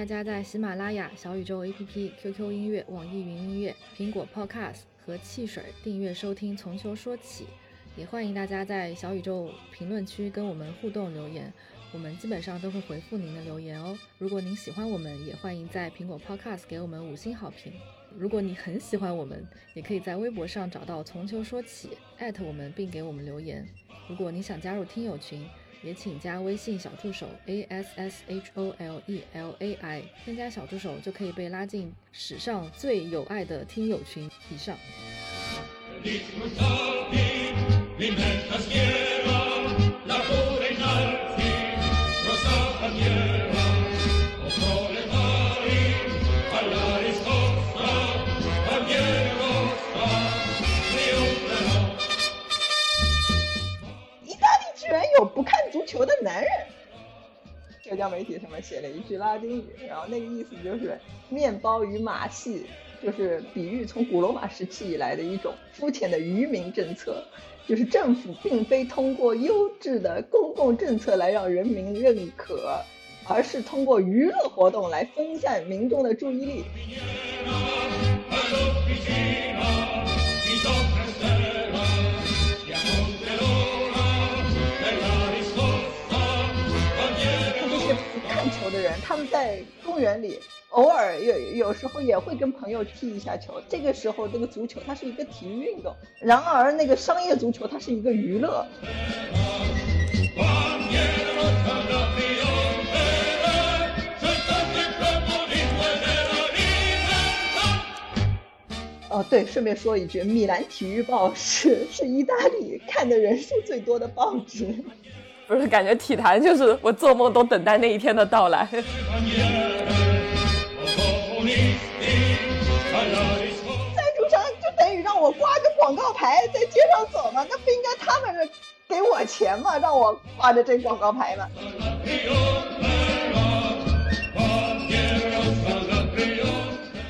大家在喜马拉雅、小宇宙 APP、QQ 音乐、网易云音乐、苹果 Podcast 和汽水订阅收听《从秋说起》，也欢迎大家在小宇宙评论区跟我们互动留言，我们基本上都会回复您的留言哦。如果您喜欢我们，也欢迎在苹果 Podcast 给我们五星好评。如果你很喜欢我们，也可以在微博上找到“从秋说起”，我们并给我们留言。如果你想加入听友群，也请加微信小助手 a s s h o l e l a i，添加小助手就可以被拉进史上最有爱的听友群。以上。有不看足球的男人，社交媒体上面写了一句拉丁语，然后那个意思就是面包与马戏，就是比喻从古罗马时期以来的一种肤浅的愚民政策，就是政府并非通过优质的公共政策来让人民认可，而是通过娱乐活动来分散民众的注意力。他们在公园里偶尔有有时候也会跟朋友踢一下球。这个时候，这个足球它是一个体育运动。然而，那个商业足球它是一个娱乐。哦，对，顺便说一句，《米兰体育报》是是意大利看的人数最多的报纸。不是感觉体坛就是我做梦都等待那一天的到来。在主场就等于让我挂个广告牌在街上走嘛？那不应该他们给我钱吗？让我挂着这广告牌吗？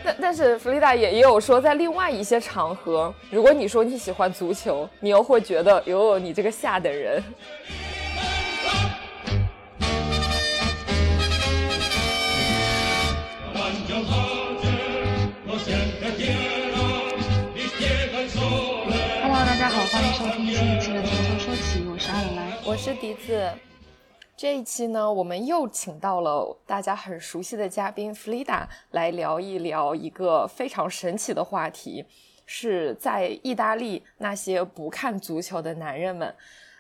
但但是弗利达也也有说，在另外一些场合，如果你说你喜欢足球，你又会觉得哟，你这个下等人。是笛子。这一期呢，我们又请到了大家很熟悉的嘉宾弗丽达来聊一聊一个非常神奇的话题，是在意大利那些不看足球的男人们。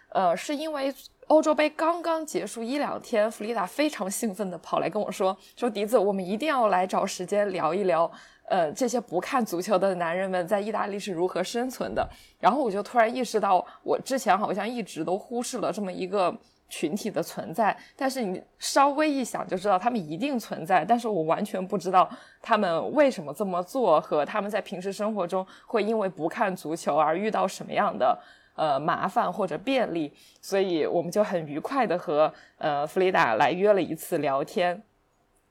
呃，是因为欧洲杯刚刚结束一两天，弗丽达非常兴奋的跑来跟我说：“说笛子，我们一定要来找时间聊一聊。”呃，这些不看足球的男人们在意大利是如何生存的？然后我就突然意识到，我之前好像一直都忽视了这么一个群体的存在。但是你稍微一想就知道，他们一定存在。但是我完全不知道他们为什么这么做，和他们在平时生活中会因为不看足球而遇到什么样的呃麻烦或者便利。所以我们就很愉快的和呃弗里达来约了一次聊天。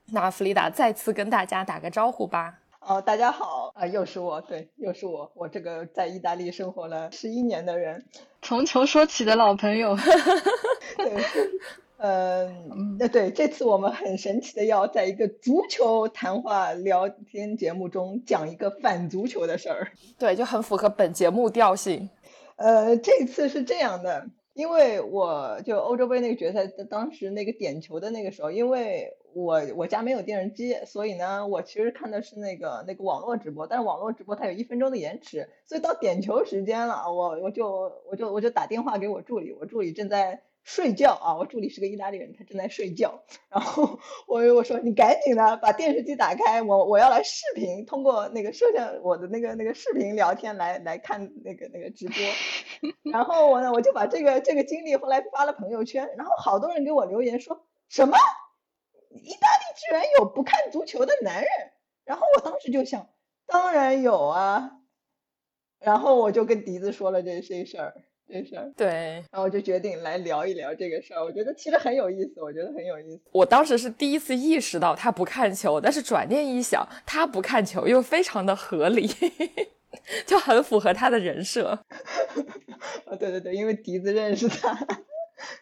那弗里达再次跟大家打个招呼吧。哦，大家好啊，又是我，对，又是我，我这个在意大利生活了十一年的人，从球说起的老朋友，对，嗯，那对，这次我们很神奇的要在一个足球谈话聊天节目中讲一个反足球的事儿，对，就很符合本节目调性。呃，这次是这样的。因为我就欧洲杯那个决赛，当时那个点球的那个时候，因为我我家没有电视机，所以呢，我其实看的是那个那个网络直播，但是网络直播它有一分钟的延迟，所以到点球时间了，我我就我就我就打电话给我助理，我助理正在。睡觉啊！我助理是个意大利人，他正在睡觉。然后我我说你赶紧的把电视机打开，我我要来视频，通过那个摄像我的那个那个视频聊天来来看那个那个直播。然后我呢我就把这个这个经历后来发了朋友圈，然后好多人给我留言说什么意大利居然有不看足球的男人。然后我当时就想，当然有啊。然后我就跟笛子说了这些事儿。这事儿对，然后我就决定来聊一聊这个事儿。我觉得其实很有意思，我觉得很有意思。我当时是第一次意识到他不看球，但是转念一想，他不看球又非常的合理，就很符合他的人设。啊，对对对，因为笛子认识他。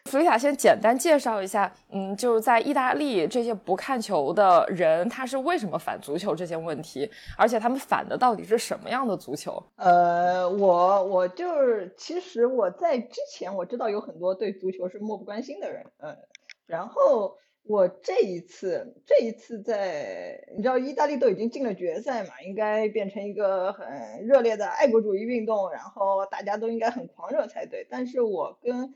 弗里塔先简单介绍一下，嗯，就是在意大利这些不看球的人，他是为什么反足球这些问题，而且他们反的到底是什么样的足球？呃，我我就是，其实我在之前我知道有很多对足球是漠不关心的人，嗯，然后。我这一次，这一次在，你知道意大利都已经进了决赛嘛，应该变成一个很热烈的爱国主义运动，然后大家都应该很狂热才对。但是我跟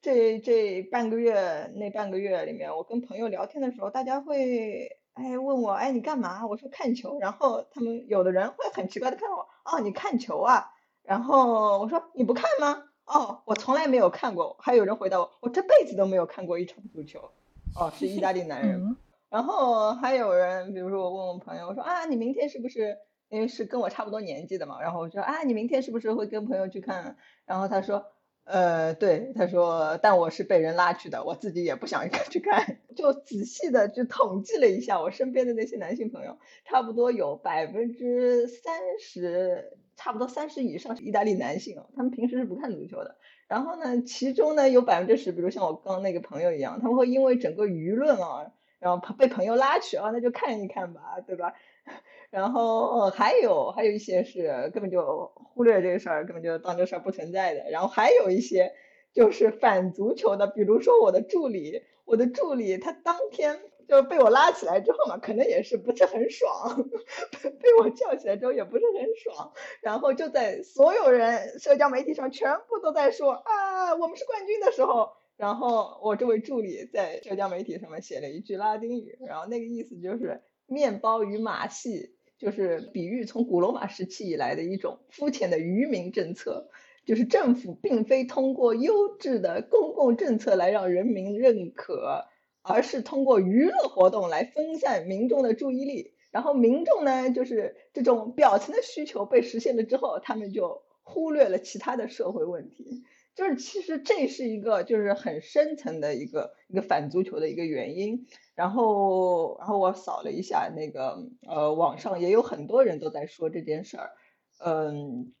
这这半个月那半个月里面，我跟朋友聊天的时候，大家会哎问我哎你干嘛？我说看球，然后他们有的人会很奇怪的看我，哦你看球啊？然后我说你不看吗？哦我从来没有看过。还有人回答我，我这辈子都没有看过一场足球。哦，是意大利男人。然后还有人，比如说我问我朋友，我说啊，你明天是不是因为是跟我差不多年纪的嘛？然后我说啊，你明天是不是会跟朋友去看？然后他说，呃，对，他说，但我是被人拉去的，我自己也不想 去看。就仔细的就统计了一下，我身边的那些男性朋友，差不多有百分之三十，差不多三十以上是意大利男性，他们平时是不看足球的。然后呢，其中呢有百分之十，比如像我刚那个朋友一样，他们会因为整个舆论啊，然后被朋友拉去啊，那就看一看吧，对吧？然后还有还有一些是根本就忽略这个事儿，根本就当这事儿不存在的。然后还有一些就是反足球的，比如说我的助理，我的助理他当天。就被我拉起来之后嘛，可能也是不是很爽，被我叫起来之后也不是很爽，然后就在所有人社交媒体上全部都在说啊，我们是冠军的时候，然后我这位助理在社交媒体上面写了一句拉丁语，然后那个意思就是面包与马戏，就是比喻从古罗马时期以来的一种肤浅的愚民政策，就是政府并非通过优质的公共政策来让人民认可。而是通过娱乐活动来分散民众的注意力，然后民众呢，就是这种表层的需求被实现了之后，他们就忽略了其他的社会问题。就是其实这是一个就是很深层的一个一个反足球的一个原因。然后，然后我扫了一下那个呃，网上也有很多人都在说这件事儿。嗯，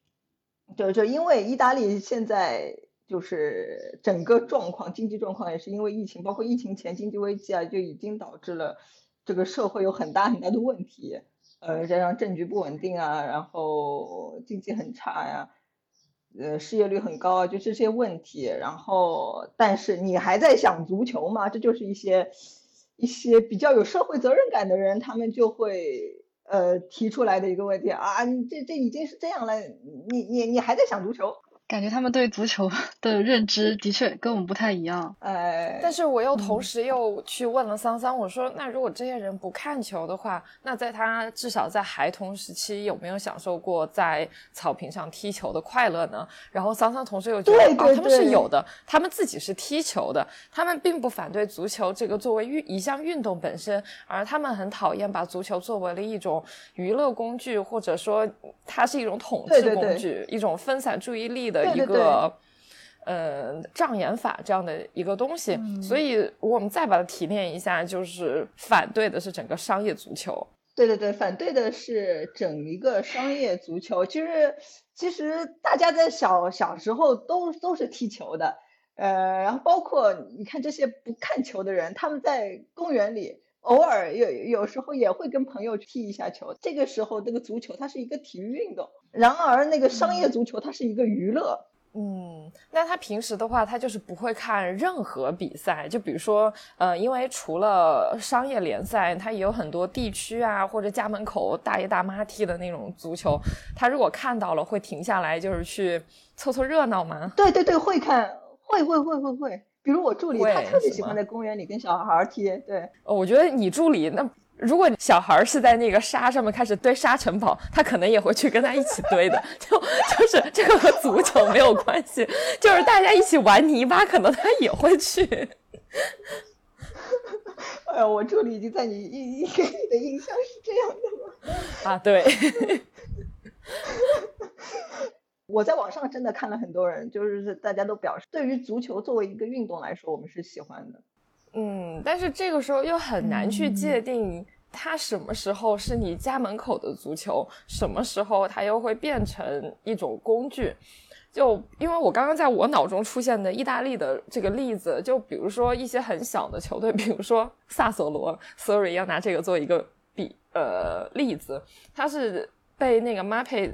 就就因为意大利现在。就是整个状况，经济状况也是因为疫情，包括疫情前经济危机啊，就已经导致了这个社会有很大很大的问题，呃，加上政局不稳定啊，然后经济很差呀，呃，失业率很高啊，就这些问题。然后，但是你还在想足球吗？这就是一些一些比较有社会责任感的人，他们就会呃提出来的一个问题啊，你这这已经是这样了，你你你还在想足球？感觉他们对足球 的认知的确跟我们不太一样，哎，但是我又同时又去问了桑桑，我说那如果这些人不看球的话，那在他至少在孩童时期有没有享受过在草坪上踢球的快乐呢？然后桑桑同时又觉得啊，他们是有的，他们自己是踢球的，他们并不反对足球这个作为运一项运动本身，而他们很讨厌把足球作为了一种娱乐工具，或者说它是一种统治工具，一种分散注意力的。的一个呃障眼法这样的一个东西，所以我们再把它提炼一下，就是反对的是整个商业足球。对对对，反对的是整一个商业足球。其实其实大家在小小时候都都是踢球的，呃，然后包括你看这些不看球的人，他们在公园里偶尔有有时候也会跟朋友踢一下球。这个时候，这个足球它是一个体育运动。然而，那个商业足球它是一个娱乐。嗯，那他平时的话，他就是不会看任何比赛。就比如说，呃，因为除了商业联赛，他也有很多地区啊，或者家门口大爷大妈踢的那种足球。他如果看到了，会停下来，就是去凑凑热闹吗？对对对，会看，会会会会会。比如我助理，他特别喜欢在公园里跟小孩踢。对，我觉得你助理那。如果小孩是在那个沙上面开始堆沙城堡，他可能也会去跟他一起堆的。就 就是这个和足球没有关系，就是大家一起玩泥巴，可能他也会去。哎呀，我助理已经在你印给你的印象是这样的吗？啊，对。我在网上真的看了很多人，就是大家都表示，对于足球作为一个运动来说，我们是喜欢的。嗯，但是这个时候又很难去界定它什么时候是你家门口的足球，什么时候它又会变成一种工具？就因为我刚刚在我脑中出现的意大利的这个例子，就比如说一些很小的球队，比如说萨索罗，sorry 要拿这个做一个比呃例子，它是被那个马佩。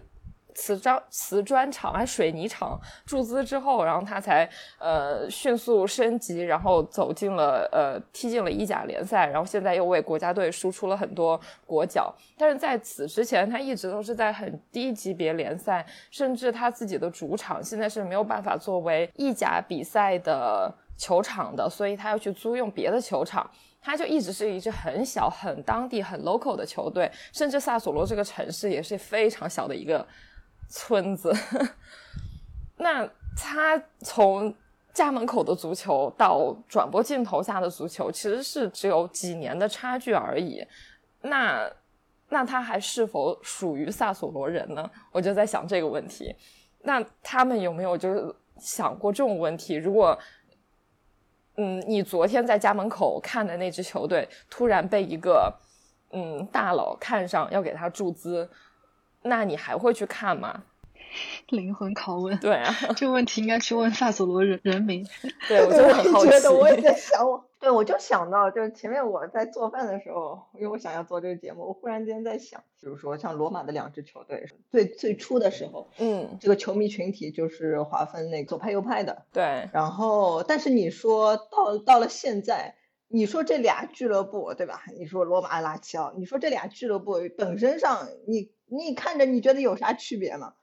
瓷砖瓷砖厂还水泥厂注资之后，然后他才呃迅速升级，然后走进了呃踢进了意甲联赛，然后现在又为国家队输出了很多国脚。但是在此之前，他一直都是在很低级别联赛，甚至他自己的主场现在是没有办法作为意甲比赛的球场的，所以他要去租用别的球场。他就一直是一支很小、很当地、很 local 的球队，甚至萨索罗这个城市也是非常小的一个。村子，那他从家门口的足球到转播镜头下的足球，其实是只有几年的差距而已。那那他还是否属于萨索罗人呢？我就在想这个问题。那他们有没有就是想过这种问题？如果嗯，你昨天在家门口看的那支球队突然被一个嗯大佬看上，要给他注资？那你还会去看吗？灵魂拷问。对啊，这个问题应该去问萨索罗人人民。对，我就很好奇。我也在想，我对我就想到，就是前面我在做饭的时候，因为我想要做这个节目，我忽然间在想，比如说像罗马的两支球队，最最初的时候，嗯，这个球迷群体就是划分那个左派右派的。对。然后，但是你说到到了现在。你说这俩俱乐部对吧？你说罗马、拉齐奥，你说这俩俱乐部本身上，你你看着你觉得有啥区别吗？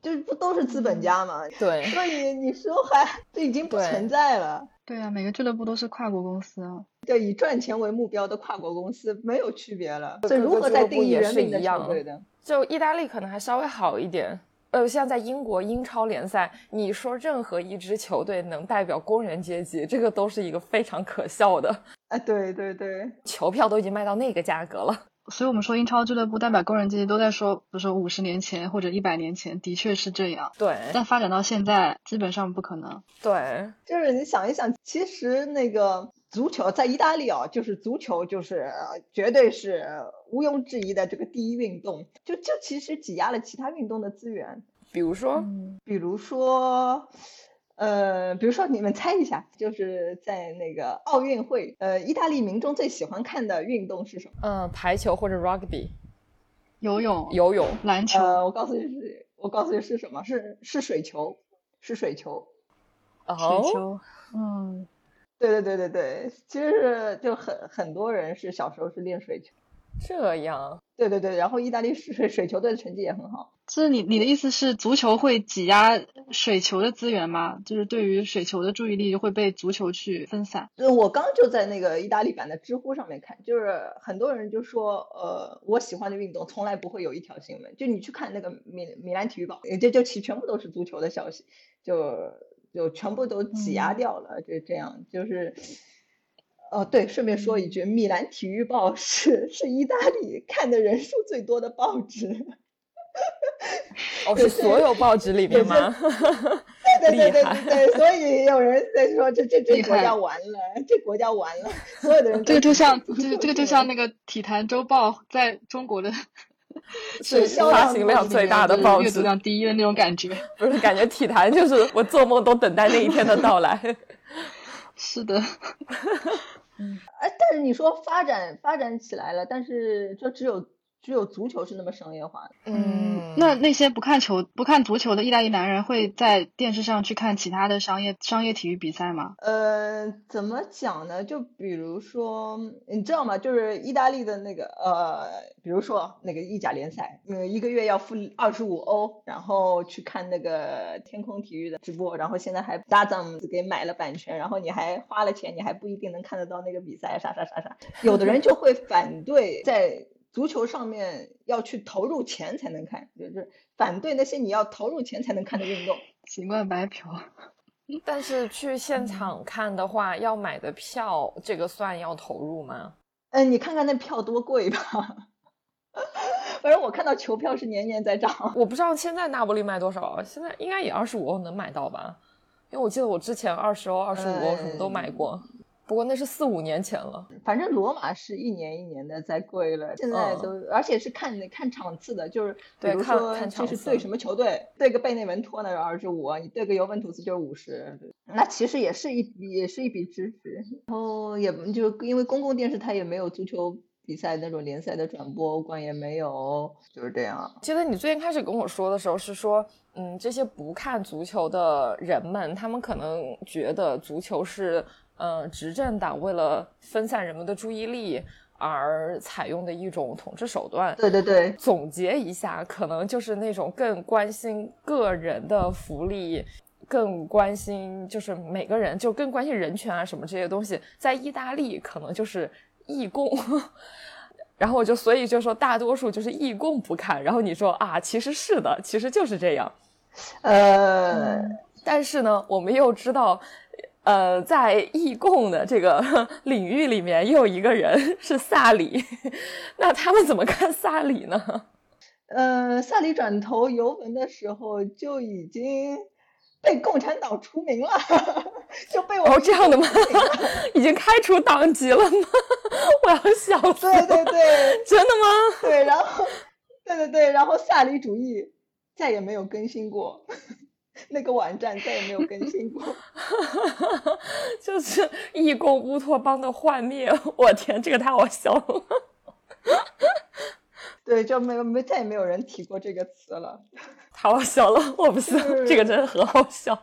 就是不都是资本家吗？对，所以你说还这已经不存在了。对啊，每个俱乐部都是跨国公司啊，就以赚钱为目标的跨国公司没有区别了。这如何在定义人民的球队的？就意大利可能还稍微好一点。呃，像在英国英超联赛，你说任何一支球队能代表工人阶级，这个都是一个非常可笑的。哎，对对对，球票都已经卖到那个价格了。所以我们说英超俱乐部代表工人阶级，都在说，比如说五十年前或者一百年前，的确是这样。对，但发展到现在，基本上不可能。对，就是你想一想，其实那个足球在意大利啊，就是足球就是绝对是毋庸置疑的这个第一运动，就就其实挤压了其他运动的资源。比如说，比如说。呃，比如说，你们猜一下，就是在那个奥运会，呃，意大利民众最喜欢看的运动是什么？嗯，排球或者 rugby，游泳，游泳，篮球。呃，我告诉你是，我告诉你是什么？是是水球，是水球。水球，嗯，对对对对对，其实是就很很多人是小时候是练水球。这样，对对对，然后意大利水水球队的成绩也很好。就是你你的意思是足球会挤压水球的资源吗？就是对于水球的注意力会被足球去分散？呃，我刚就在那个意大利版的知乎上面看，就是很多人就说，呃，我喜欢的运动从来不会有一条新闻，就你去看那个米米兰体育报，这就其全部都是足球的消息，就就全部都挤压掉了，就这样，就是。哦，对，顺便说一句，《米兰体育报》是是意大利看的人数最多的报纸。哦，是所有报纸里面吗？对对对 对对，所以有人在说这这这国家完了，这国家完了，所有的人。这个就像，这个这个就像那个《体坛周报》在中国的，是发行量最大的报纸，阅读量第一的那种感觉。不是，感觉体坛就是我做梦都等待那一天的到来。是的。嗯，哎，但是你说发展发展起来了，但是就只有只有足球是那么商业化的。嗯，那那些不看球不看足球的意大利男人会在电视上去看其他的商业商业体育比赛吗？呃，怎么讲呢？就比如说，你知道吗？就是意大利的那个呃，比如说那个意甲联赛，嗯，一个月要付二十五欧，然后去看那个天空体育的直播，然后现在还大藏给买了版权，然后你还花了钱，你还不一定能看得到那个比赛，啥啥啥啥。有的人就会反对在。足球上面要去投入钱才能看，就是反对那些你要投入钱才能看的运动，习惯白嫖。但是去现场看的话，要买的票，这个算要投入吗？嗯，你看看那票多贵吧。反正我看到球票是年年在涨。我不知道现在那不勒卖多少，现在应该也二十五欧能买到吧？因为我记得我之前二十欧、二十五欧什么都买过。不过那是四五年前了。反正罗马是一年一年的在贵了，现在都、而且是看看场次的，就是比对如说看看场次就是对什么球队，对个贝内文托那是二十五，你对个尤文图斯就是五十，那其实也是一笔也是一笔支持。然后也就因为公共电视台也没有足球比赛那种联赛的转播，欧冠也没有，就是这样。记得你最近开始跟我说的时候是说，嗯，这些不看足球的人们，他们可能觉得足球是，呃，执政党为了分散人们的注意力而采用的一种统治手段。对对对，总结一下，可能就是那种更关心个人的福利，更关心就是每个人，就更关心人权啊什么这些东西，在意大利可能就是义工。然后我就所以就说大多数就是义工不看，然后你说啊，其实是的，其实就是这样。呃，但是呢，我们又知道，呃，在义共的这个 领域里面，又有一个人 是萨里，那他们怎么看萨里呢？呃，萨里转投尤文的时候就已经被共产党除名了，就被我哦，这样的吗？已经开除党籍了吗？我要笑死对了！对对真的吗？对，然后对对对，然后萨里主义再也没有更新过，那个网站再也没有更新过。就是义共乌托邦的幻灭，我天，这个太好笑了。对，就没有没再也没有人提过这个词了。太好笑了，我不信，这个真的很好笑。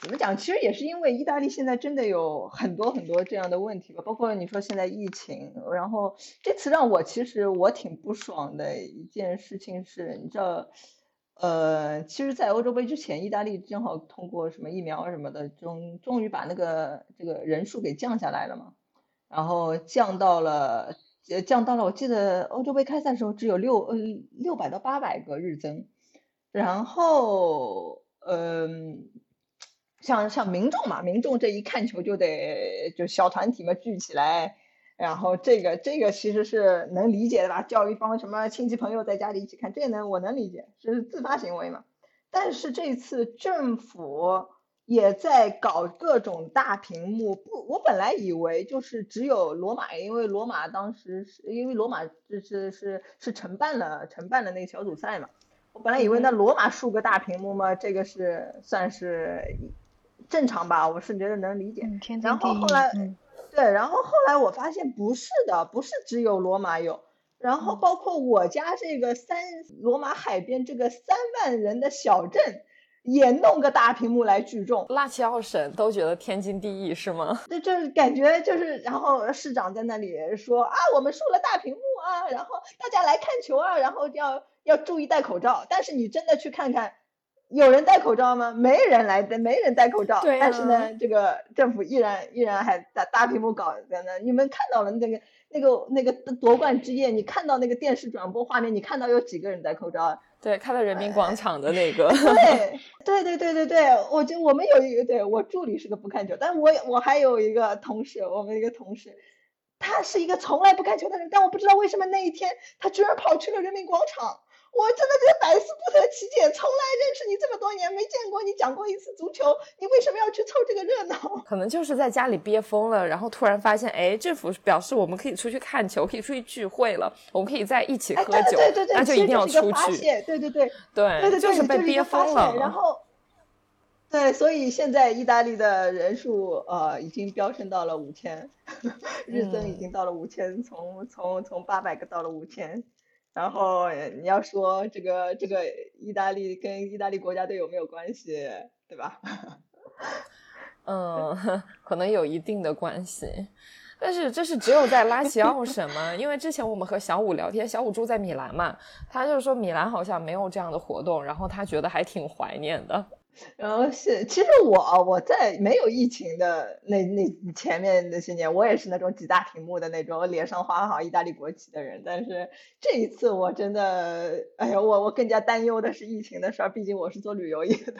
怎么讲？其实也是因为意大利现在真的有很多很多这样的问题吧，包括你说现在疫情，然后这次让我其实我挺不爽的一件事情是，你知道，呃，其实，在欧洲杯之前，意大利正好通过什么疫苗什么的，终终于把那个这个人数给降下来了嘛，然后降到了，呃，降到了，我记得欧洲杯开赛的时候只有六呃六百到八百个日增，然后嗯。像像民众嘛，民众这一看球就得就小团体嘛聚起来，然后这个这个其实是能理解的吧？叫一帮什么亲戚朋友在家里一起看，这个能我能理解，是自发行为嘛。但是这次政府也在搞各种大屏幕，不，我本来以为就是只有罗马，因为罗马当时是因为罗马这是是是承办了承办了那个小组赛嘛，我本来以为那罗马竖个大屏幕嘛，这个是算是。正常吧，我是觉得能理解。然。后后来，嗯对，然后后来我发现不是的，不是只有罗马有，然后包括我家这个三罗马海边这个三万人的小镇，也弄个大屏幕来聚众。拉齐奥省都觉得天经地义是吗？这就是感觉就是，然后市长在那里说啊，我们竖了大屏幕啊，然后大家来看球啊，然后要要注意戴口罩。但是你真的去看看。有人戴口罩吗？没人来，没人戴口罩。对、啊。但是呢，这个政府依然依然还大大屏幕搞在那。你们看到了那个那个那个夺冠之夜，你看到那个电视转播画面，你看到有几个人戴口罩？对，看到人民广场的那个。对对对对对对，我就我们有一个，对我助理是个不看球，但我我还有一个同事，我们一个同事，他是一个从来不看球的人，但我不知道为什么那一天他居然跑去了人民广场。我真的觉得百思不得其解，从来认识你这么多年，没见过你讲过一次足球，你为什么要去凑这个热闹？可能就是在家里憋疯了，然后突然发现，哎，政府表示我们可以出去看球，可以出去聚会了，我们可以在一起喝酒，哎、对对对那就一定要出去。对对对对对对，就是被憋疯了。然后，对，所以现在意大利的人数呃已经飙升到了五千，日增已经到了五千，从从从八百个到了五千。然后你要说这个这个意大利跟意大利国家队有没有关系，对吧？嗯，可能有一定的关系，但是这是只有在拉齐奥省吗？因为之前我们和小五聊天，小五住在米兰嘛，他就说米兰好像没有这样的活动，然后他觉得还挺怀念的。然后是，其实我我在没有疫情的那那前面那些年，我也是那种几大屏幕的那种，脸上画好意大利国旗的人。但是这一次我真的，哎呀，我我更加担忧的是疫情的事儿，毕竟我是做旅游业的。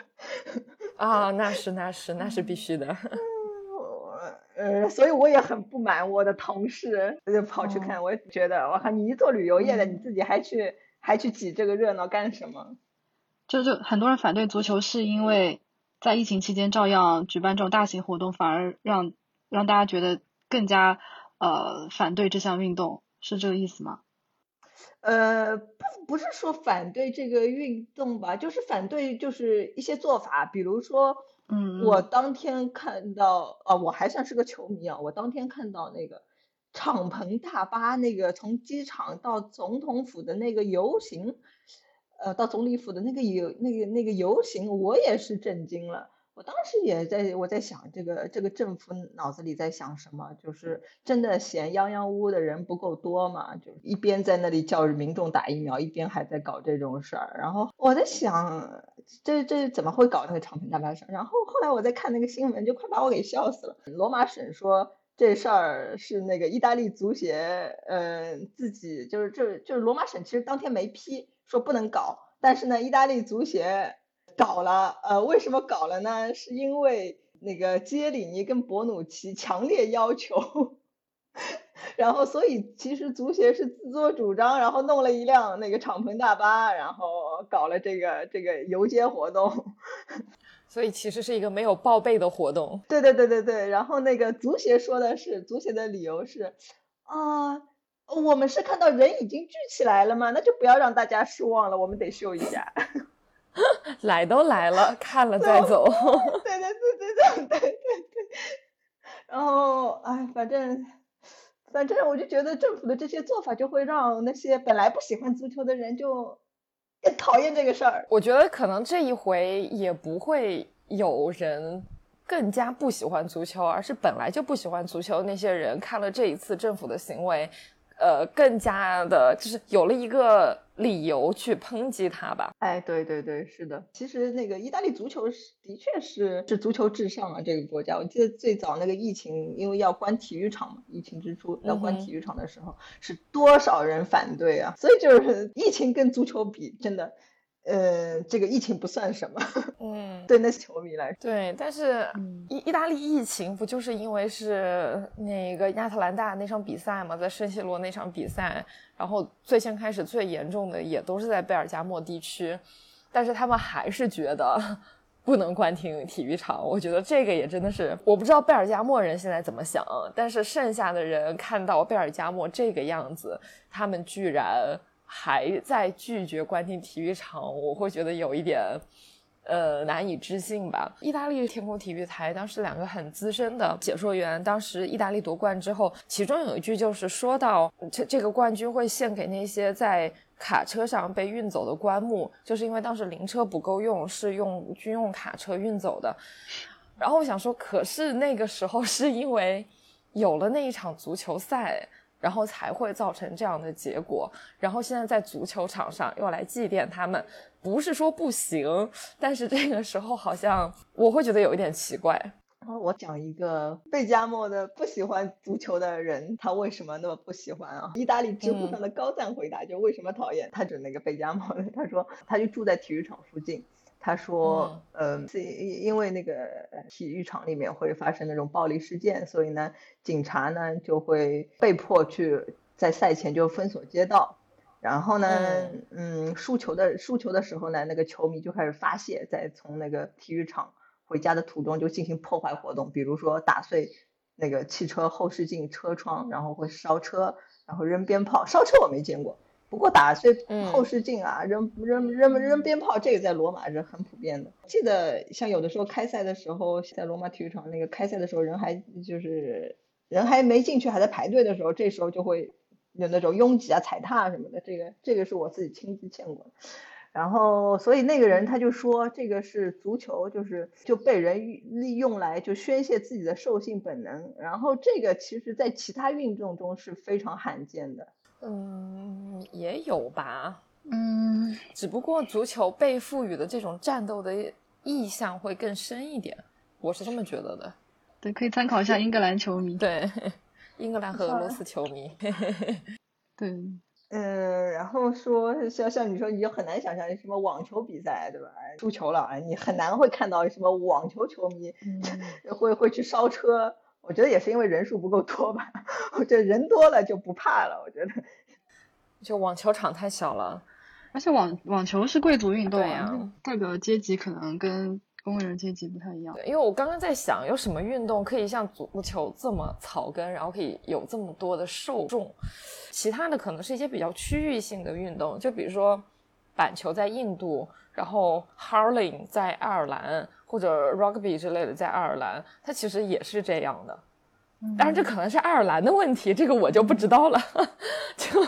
啊，那是那是那是必须的。呃，所以我也很不满我的同事就跑去看，我也觉得，我靠，你一做旅游业的，你自己还去还去挤这个热闹干什么？就就很多人反对足球，是因为在疫情期间照样举办这种大型活动，反而让让大家觉得更加呃反对这项运动，是这个意思吗？呃，不不是说反对这个运动吧，就是反对就是一些做法，比如说，嗯，我当天看到啊，我还算是个球迷啊，我当天看到那个敞篷大巴那个从机场到总统府的那个游行，呃，到总理府的那个游那个那个游行，我也是震惊了。我当时也在我在想，这个这个政府脑子里在想什么？就是真的嫌泱泱屋的人不够多嘛？就一边在那里叫民众打疫苗，一边还在搞这种事儿。然后我在想，这这怎么会搞那个长平大巴上？然后后来我在看那个新闻，就快把我给笑死了。罗马省说这事儿是那个意大利足协，呃，自己就是就就是罗马省其实当天没批，说不能搞，但是呢，意大利足协。搞了，呃，为什么搞了呢？是因为那个杰里尼跟博努奇强烈要求，然后所以其实足协是自作主张，然后弄了一辆那个敞篷大巴，然后搞了这个这个游街活动，所以其实是一个没有报备的活动。对对对对对，然后那个足协说的是，足协的理由是，啊，我们是看到人已经聚起来了嘛，那就不要让大家失望了，我们得秀一下。来都来了，看了再走。对对对对对对对对。然后，哎，反正，反正我就觉得政府的这些做法就会让那些本来不喜欢足球的人就更讨厌这个事儿。我觉得可能这一回也不会有人更加不喜欢足球，而是本来就不喜欢足球那些人看了这一次政府的行为。呃，更加的，就是有了一个理由去抨击他吧。哎，对对对，是的。其实那个意大利足球是的确是是足球至上啊，这个国家。我记得最早那个疫情，因为要关体育场嘛，疫情之初要关体育场的时候，是多少人反对啊？所以就是疫情跟足球比，真的。呃，这个疫情不算什么，嗯，对那些球迷来说，对，但是意意大利疫情不就是因为是那个亚特兰大那场比赛嘛，在圣西罗那场比赛，然后最先开始最严重的也都是在贝尔加莫地区，但是他们还是觉得 不能关停体育场，我觉得这个也真的是，我不知道贝尔加莫人现在怎么想，但是剩下的人看到贝尔加莫这个样子，他们居然。还在拒绝关停体育场，我会觉得有一点，呃，难以置信吧。意大利天空体育台当时两个很资深的解说员，当时意大利夺冠之后，其中有一句就是说到，这这个冠军会献给那些在卡车上被运走的棺木，就是因为当时灵车不够用，是用军用卡车运走的。然后我想说，可是那个时候是因为有了那一场足球赛。然后才会造成这样的结果。然后现在在足球场上又来祭奠他们，不是说不行，但是这个时候好像我会觉得有一点奇怪。然后我讲一个贝加莫的不喜欢足球的人，他为什么那么不喜欢啊？意大利知乎上的高赞回答就为什么讨厌他，指那个贝加莫的，他说他就住在体育场附近。他说，呃，因因为那个体育场里面会发生那种暴力事件，所以呢，警察呢就会被迫去在赛前就封锁街道，然后呢，嗯，输球的输球的时候呢，那个球迷就开始发泄，在从那个体育场回家的途中就进行破坏活动，比如说打碎那个汽车后视镜车窗，然后会烧车，然后扔鞭炮，烧车我没见过。不过打碎后视镜啊，扔扔扔扔鞭炮，这个在罗马是很普遍的。记得像有的时候开赛的时候，在罗马体育场那个开赛的时候，人还就是人还没进去，还在排队的时候，这时候就会有那种拥挤啊、踩踏什么的。这个这个是我自己亲自见过的。然后所以那个人他就说，这个是足球，就是就被人利用来就宣泄自己的兽性本能。然后这个其实在其他运动中是非常罕见的。嗯，也有吧。嗯，只不过足球被赋予的这种战斗的意象会更深一点，我是这么觉得的。对，可以参考一下英格兰球迷。对，英格兰和俄罗斯球迷。对，嗯，然后说像像你说，你就很难想象什么网球比赛，对吧？输球了，你很难会看到什么网球球迷 会会去烧车。我觉得也是因为人数不够多吧，我觉得人多了就不怕了。我觉得，就网球场太小了，而且网网球是贵族运动啊，代表阶级可能跟工人阶级不太一样。对，因为我刚刚在想，有什么运动可以像足球这么草根，然后可以有这么多的受众？其他的可能是一些比较区域性的运动，就比如说板球在印度，然后 hurling 在爱尔兰，或者 rugby 之类的在爱尔兰，它其实也是这样的。当然，这可能是爱尔兰的问题，这个我就不知道了。就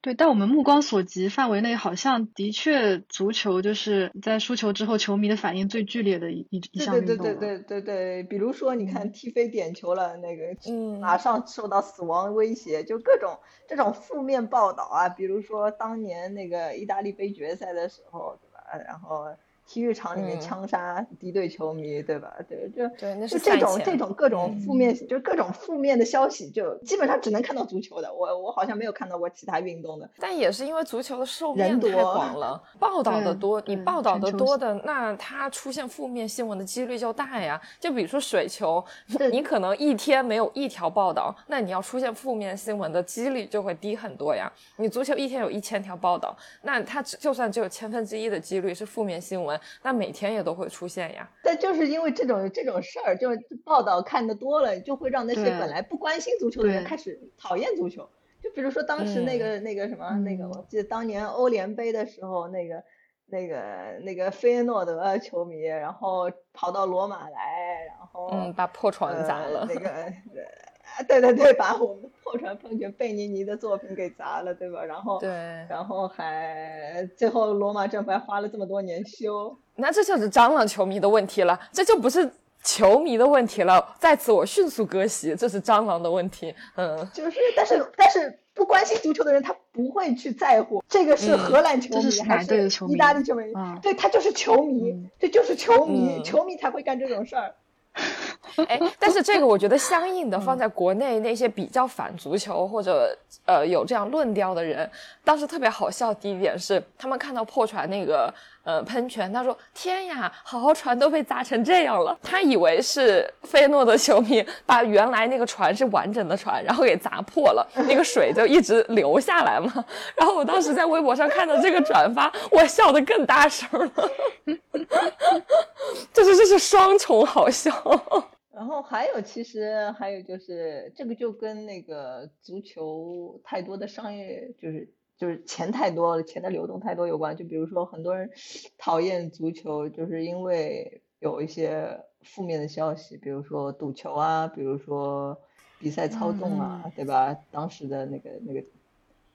对，但我们目光所及范围内，好像的确足球就是在输球之后，球迷的反应最剧烈的一一一项运动。对对对对对对对，比如说你看踢飞点球了，那个嗯马上受到死亡威胁，就各种这种负面报道啊，比如说当年那个意大利杯决赛的时候，对吧？然后。体育场里面嗯枪杀敌对球迷，对吧？对，就对，那就是这种这种各种负面，嗯就各种负面的消息，就基本上只能看到足球的。我我好像没有看到过其他运动的。但也是因为足球的受众面太多广了，报道的多，你报道的多的，那它出现负面新闻的几率就大呀。就比如说水球，你可能一天没有一条报道，那你要出现负面新闻的几率就会低很多呀。你足球一天有一千条报道，那它只就算只有千分之一的几率是负面新闻，那每天也都会出现呀。但就是因为这种这种事儿，就是报道看的多了，就会让那些本来不关心足球的人开始讨厌足球。就比如说当时那个、那个什么、那个，嗯我记得当年欧联杯的时候，那个那个那个菲耶诺德球迷，然后跑到罗马来，然后嗯，把破船砸了。呃、那个。呃 对对对，把我们的破船喷泉贝尼尼的作品给砸了，对吧？然后，对，然后还最后罗马政府还花了这么多年修，那这就是蟑螂球迷的问题了，这就不是球迷的问题了。在此我迅速割席，这是蟑螂的问题。嗯，就是，但是但是不关心足球的人，他不会去在乎这个是嗯荷兰球迷、这是哪还是意大利球迷？嗯对他就是球迷，嗯这就是球迷，嗯球迷才会干这种事儿。哎，但是这个我觉得相应的放在国内那些比较反足球或者呃有这样论调的人，当时特别好笑。第一点是他们看到破船那个呃喷泉，他说：“天呀，好好船都被砸成这样了。”他以为是费耶诺的球迷把原来那个船是完整的船，然后给砸破了，那个水就一直流下来嘛。然后我当时在微博上看到这个转发，我笑得更大声了。就是这是双重好笑。然后还有，其实还有就是，这个就跟那个足球太多的商业，就是就是钱太多了，钱的流动太多有关。就比如说，很多人 讨厌足球，就是因为有一些负面的消息，比如说赌球啊，比如说比赛操纵啊，对吧？当时的那个那个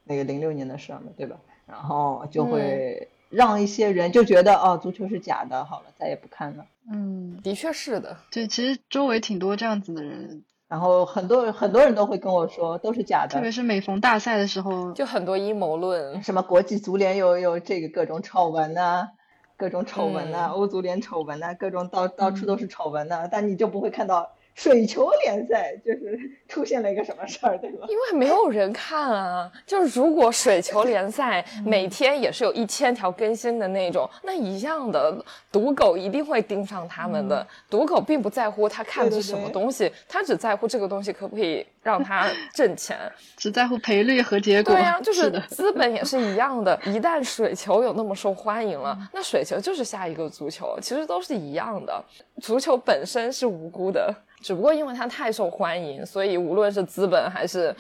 那个零六年的事儿嘛，对吧？然后就会让一些人就觉得哦，足球是假的，好了，再也不看了。嗯，的确是的，对，其实周围挺多这样子的人，然后很多很多人都会跟我说都是假的，特别是每逢大赛的时候，就很多阴谋论。什么国际足联有有这个各种丑闻呐、各种丑闻呐、嗯欧足联丑闻呐、各种到到处都是丑闻呐、但你就不会看到水球联赛就是出现了一个什么事儿，对吧？因为没有人看啊，就是如果水球联赛每天也是有一千条更新的那种，那一样的赌狗一定会盯上他们的。赌狗并不在乎他看的是什么对对对东西，他只在乎这个东西可不可以让他 挣钱。只在乎赔率和结果。对呀、就 是的，资本也是一样的。一旦水球有那么受欢迎了，那水球就是下一个足球，其实都是一样的。足球本身是无辜的，只不过因为它太受欢迎，所以无论是资本还是，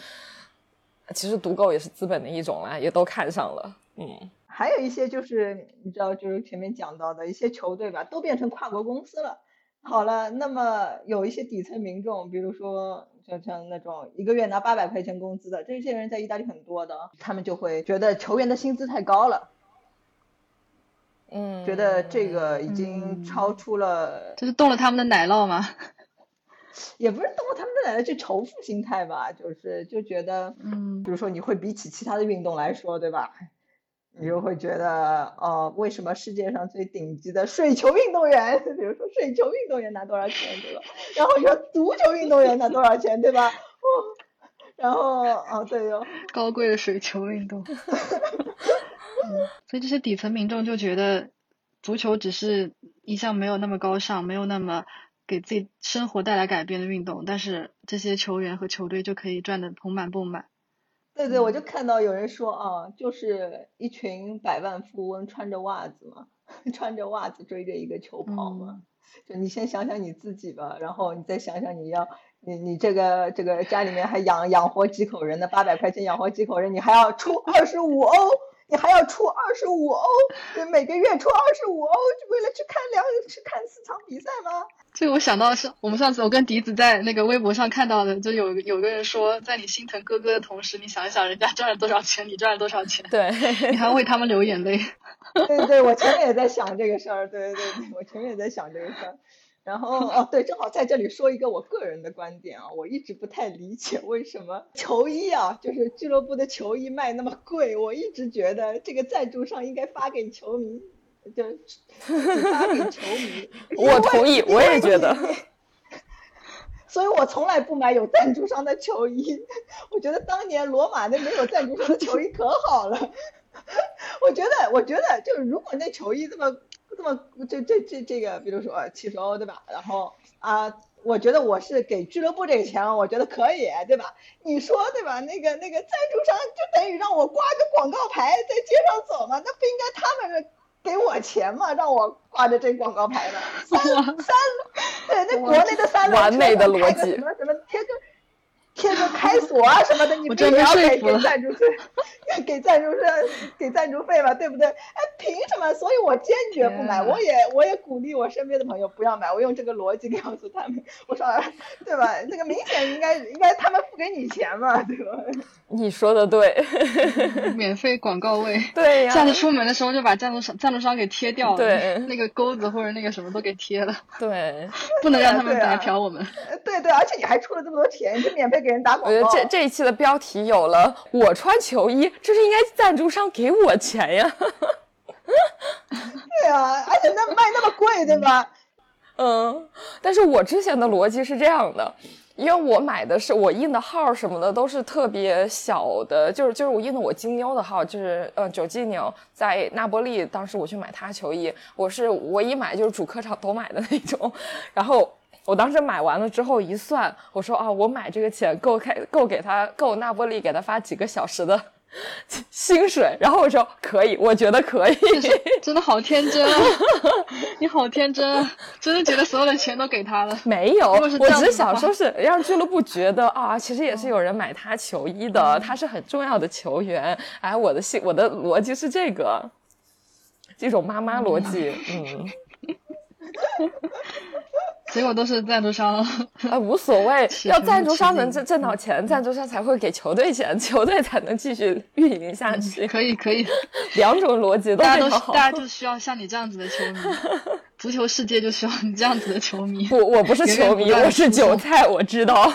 其实赌狗也是资本的一种啦，也都看上了。嗯，还有一些就是你知道，就是前面讲到的一些球队吧，都变成跨国公司了。好了，那么有一些底层民众，比如说像像那种一个月拿八百块钱工资的，这些人在意大利很多的，他们就会觉得球员的薪资太高了，嗯，觉得这个已经嗯超出了，这是动了他们的奶酪吗？也不是动了他们的奶酪，就仇富心态吧，就是就觉得，嗯比如说你会比起其他的运动来说，对吧？你就会觉得，哦，为什么世界上最顶级的水球运动员，比如说水球运动员拿多少钱，对吧？然后你说足球运动员拿多少钱，对吧？哦，然后，哦，对哟，高贵的水球运动。嗯，所以这些底层民众就觉得，足球只是一项没有那么高尚、没有那么给自己生活带来改变的运动，但是这些球员和球队就可以赚得盆满钵满。对对，我就看到有人说啊，就是一群百万富翁穿着袜子嘛，穿着袜子追着一个球跑嘛？就你先想想你自己吧，然后你再想想你要你你这个这个家里面还养养活几口人呢？八百块钱养活几口人，你还要出二十五欧，你还要出二十五欧，每个月出二十五欧，就为了去看两去看四场比赛吗？这个我想到是我们上次我跟笛子在那个微博上看到的，就有有个人说，在你心疼哥哥的同时，你想一想人家赚了多少钱，你赚了多少钱，对，你还为他们流眼泪。对对，我前面也在想这个事儿，对对对，我前面也在想这个事儿。然后哦，对，正好在这里说一个我个人的观点啊，我一直不太理解为什么 球衣啊，就是俱乐部的球衣卖那么贵，我一直觉得这个赞助商应该发给球迷。就发给球迷，我同意，我也觉得。所以我从来不买有赞助商的球衣。我觉得当年罗马那没有赞助商的球衣可好了。我觉得，我觉得就是如果那球衣这么这么这这这这个，比如说七十欧对吧？然后啊，我觉得我是给俱乐部这个钱，我觉得可以对吧？你说对吧？那个那个赞助商就等于让我挂个广告牌在街上走嘛？那不应该他们？给我钱嘛，让我挂着这广告牌的。三 三，对，那国内的三轮车的逻辑，什么什么贴个贴个开锁啊什么的，你必须要给给赞助费，给赞助商给赞助费嘛，对不对？哎，凭什么？所以我坚决不买，我也我也鼓励我身边的朋友不要买。我用这个逻辑告诉他们，我说，对吧？那个明显应该应该他们付给你钱嘛，对吧？你说的对，免费广告位。对呀，下次出门的时候就把赞助商赞助商给贴掉了，对，那个钩子或者那个什么都给贴了。对，不能让他们白嫖我们。对对，而且你还出了这么多钱，你就免费给人打广告。我觉得这这一期的标题有了，我穿球衣，这是应该赞助商给我钱呀。对啊，而且那卖那么贵，对吧？嗯，但是我之前的逻辑是这样的。因为我买的是我印的号什么的都是特别小的，就是就是我印的我金妞的号，就是呃九金妞在那波利，当时我去买他球衣，我是我一买就是主客场都买的那种，然后我当时买完了之后一算，我说啊我买这个钱够开够给他够那波利给他发几个小时的。薪水，然后我说可以，我觉得可以，真的好天真啊！你好天真，真的觉得所有的钱都给他了？没有，我只是想说是 让俱乐部觉得啊，其实也是有人买他球衣的，他是很重要的球员。哎，我的心，我的逻辑是这个，这种妈妈逻辑，嗯。结果都是赞助商啊，无所谓，要赞助商能挣挣到钱，赞助商才会给球队钱，球队才能继续运营下去。可以，可以，两种逻辑都大家都大家就需要像你这样子的球迷，足球世界就需要你这样子的球迷。不，我不是球迷，我是韭菜，我知道。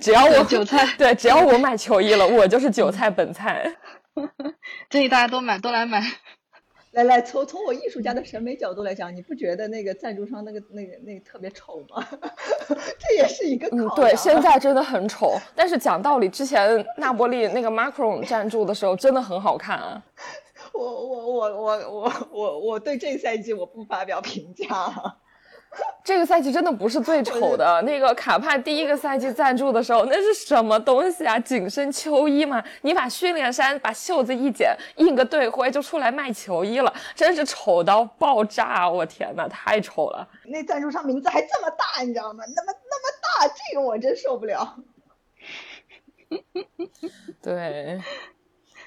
只要我韭菜，对，只要我买球衣了，我就是韭菜本菜。建议大家都买，都来买。来来，从从我艺术家的审美角度来讲，你不觉得那个赞助商那个那个那个特别丑吗？这也是一个嗯，对，现在真的很丑。但是讲道理，之前那波利那个 Macron 赞助的时候，真的很好看啊。我我我我我我我对这赛季我不发表评价。这个赛季真的不是最丑的，那个卡帕第一个赛季赞助的时候，那是什么东西啊？紧身秋衣吗？你把训练衫把袖子一剪，印个队徽就出来卖球衣了，真是丑到爆炸！我天呐，太丑了！那赞助商名字还这么大，你知道吗？那么那么大，这个我真受不了。对。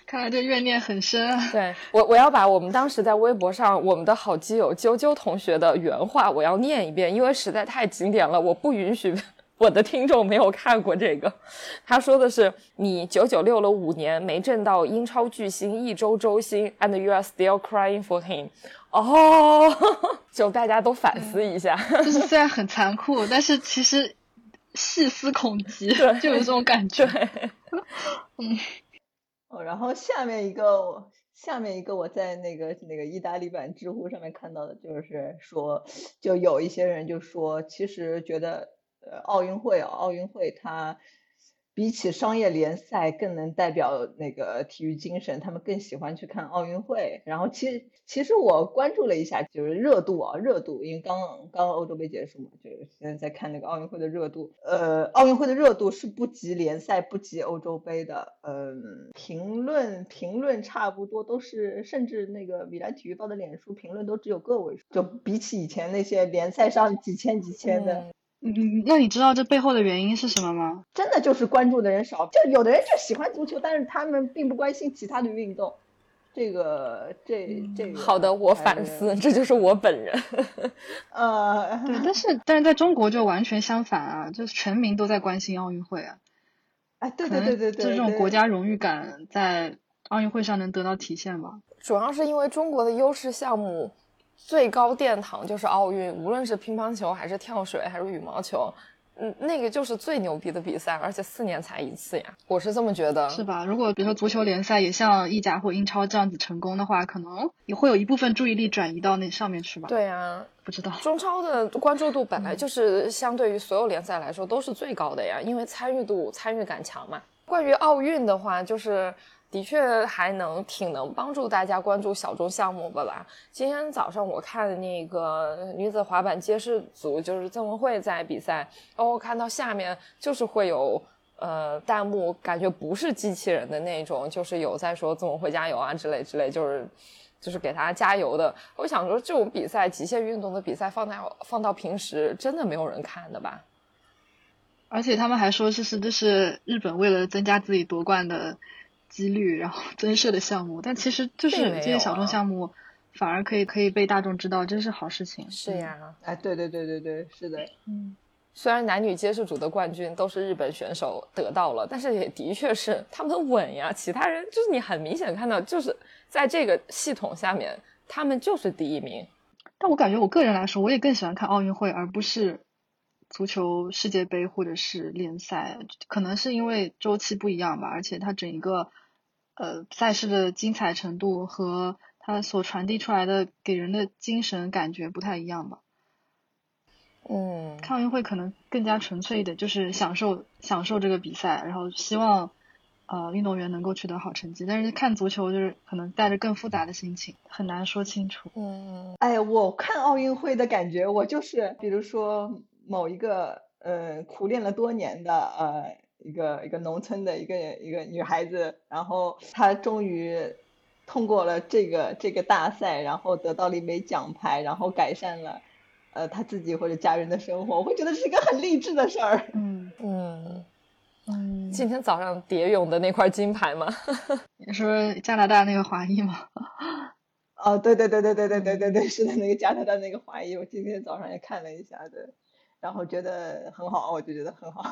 看来这怨念很深啊！对我，我要把我们当时在微博上我们的好基友啾啾同学的原话，我要念一遍，因为实在太经典了，我不允许我的听众没有看过这个。他说的是：“你九九六了五年，没挣到英超巨星一周周薪，and you are still crying for him。”哦，就大家都反思一下，就是虽然很残酷，但是其实细思恐极，就有这种感觉。嗯。然后下面一个，下面一个我在那个那个意大利版知乎上面看到的，就是说，就有一些人就说，其实觉得，呃，奥运会，奥运会它，比起商业联赛更能代表那个体育精神，他们更喜欢去看奥运会。然后其实其实我关注了一下，就是热度啊，热度，因为刚刚欧洲杯结束嘛，就是现在在看那个奥运会的热度。呃，奥运会的热度是不及联赛，不及欧洲杯的。嗯，评论评论差不多都是，甚至那个米兰体育报的脸书评论都只有个位数，就比起以前那些联赛上几千几千的。那你知道这背后的原因是什么吗？真的就是关注的人少，就有的人就喜欢足球，但是他们并不关心其他的运动。这个，这这个。好的，我反思，这就是我本人。呃，对，但是但是在中国就完全相反啊，就是全民都在关心奥运会啊。哎，对对对对对，就这种国家荣誉感在奥运会上能得到体现吧？主要是因为中国的优势项目。最高殿堂就是奥运，无论是乒乓球还是跳水还是羽毛球，嗯，那个就是最牛逼的比赛，而且四年才一次呀，我是这么觉得。是吧？如果比如说足球联赛也像意甲或英超这样子成功的话，可能也会有一部分注意力转移到那上面去吧？对呀，不知道。中超的关注度本来就是相对于所有联赛来说都是最高的呀，因为参与度、参与感强嘛。关于奥运的话，就是。的确还能挺能帮助大家关注小众项目的吧。今天早上我看那个女子滑板街式组，就是曾文慧在比赛，然后看到下面就是会有呃弹幕，感觉不是机器人的那种，就是有在说曾文慧加油啊之类之类，就是就是给他加油的。我想说这种比赛，极限运动的比赛放在放到平时，真的没有人看的吧？而且他们还说这是这是日本为了增加自己夺冠的。几率，然后增设的项目，但其实就是这些小众项目，反而可以可以被大众知道，真是好事情。是呀，哎，对对对对对，是的。嗯，虽然男女接触组的冠军都是日本选手得到了，但是也的确是他们稳呀。其他人就是你很明显看到，就是在这个系统下面，他们就是第一名。但我感觉我个人来说，我也更喜欢看奥运会，而不是足球世界杯或者是联赛。可能是因为周期不一样吧，而且它整一个。呃，赛事的精彩程度和它所传递出来的给人的精神感觉不太一样吧？嗯，看奥运会可能更加纯粹一点，就是享受享受这个比赛，然后希望呃运动员能够取得好成绩。但是看足球就是可能带着更复杂的心情，很难说清楚。嗯，哎，我看奥运会的感觉，我就是比如说某一个呃苦练了多年的呃。一个一个农村的一个一个女孩子，然后她终于通过了这个这个大赛，然后得到了一枚奖牌，然后改善了呃她自己或者家人的生活，我会觉得是一个很励志的事儿。嗯嗯嗯。今天早上蝶泳的那块金牌吗？你说加拿大那个华裔吗？哦，对对对对对对对对对，是的，那个加拿大那个华裔，我今天早上也看了一下，对，然后觉得很好，我就觉得很好。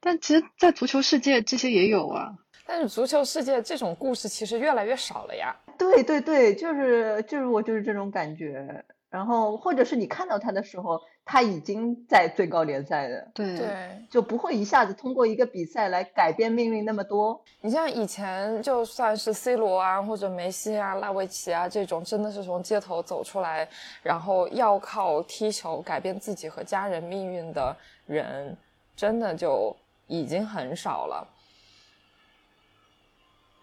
但其实，在足球世界这些也有啊。但是足球世界这种故事其实越来越少了呀。对对对，就是就是我就是这种感觉。然后或者是你看到他的时候，他已经在最高联赛的。对对，就不会一下子通过一个比赛来改变命运那么多。你像以前就算是 C 罗啊，或者梅西啊、拉维奇啊这种，真的是从街头走出来，然后要靠踢球改变自己和家人命运的人。真的就已经很少了，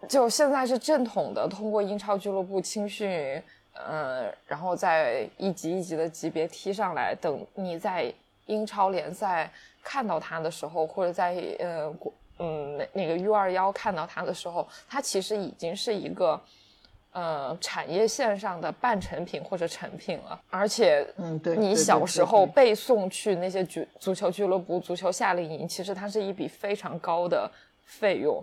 就现在是正统的，通过英超俱乐部青训，嗯，然后在一级一级的级别踢上来。等你在英超联赛看到他的时候，或者在呃，嗯，那那个 U 二幺看到他的时候，他其实已经是一个。呃，产业线上的半成品或者成品了，而且，嗯，对，你小时候被送去那些足足球俱乐部、足球夏令营，其实它是一笔非常高的费用，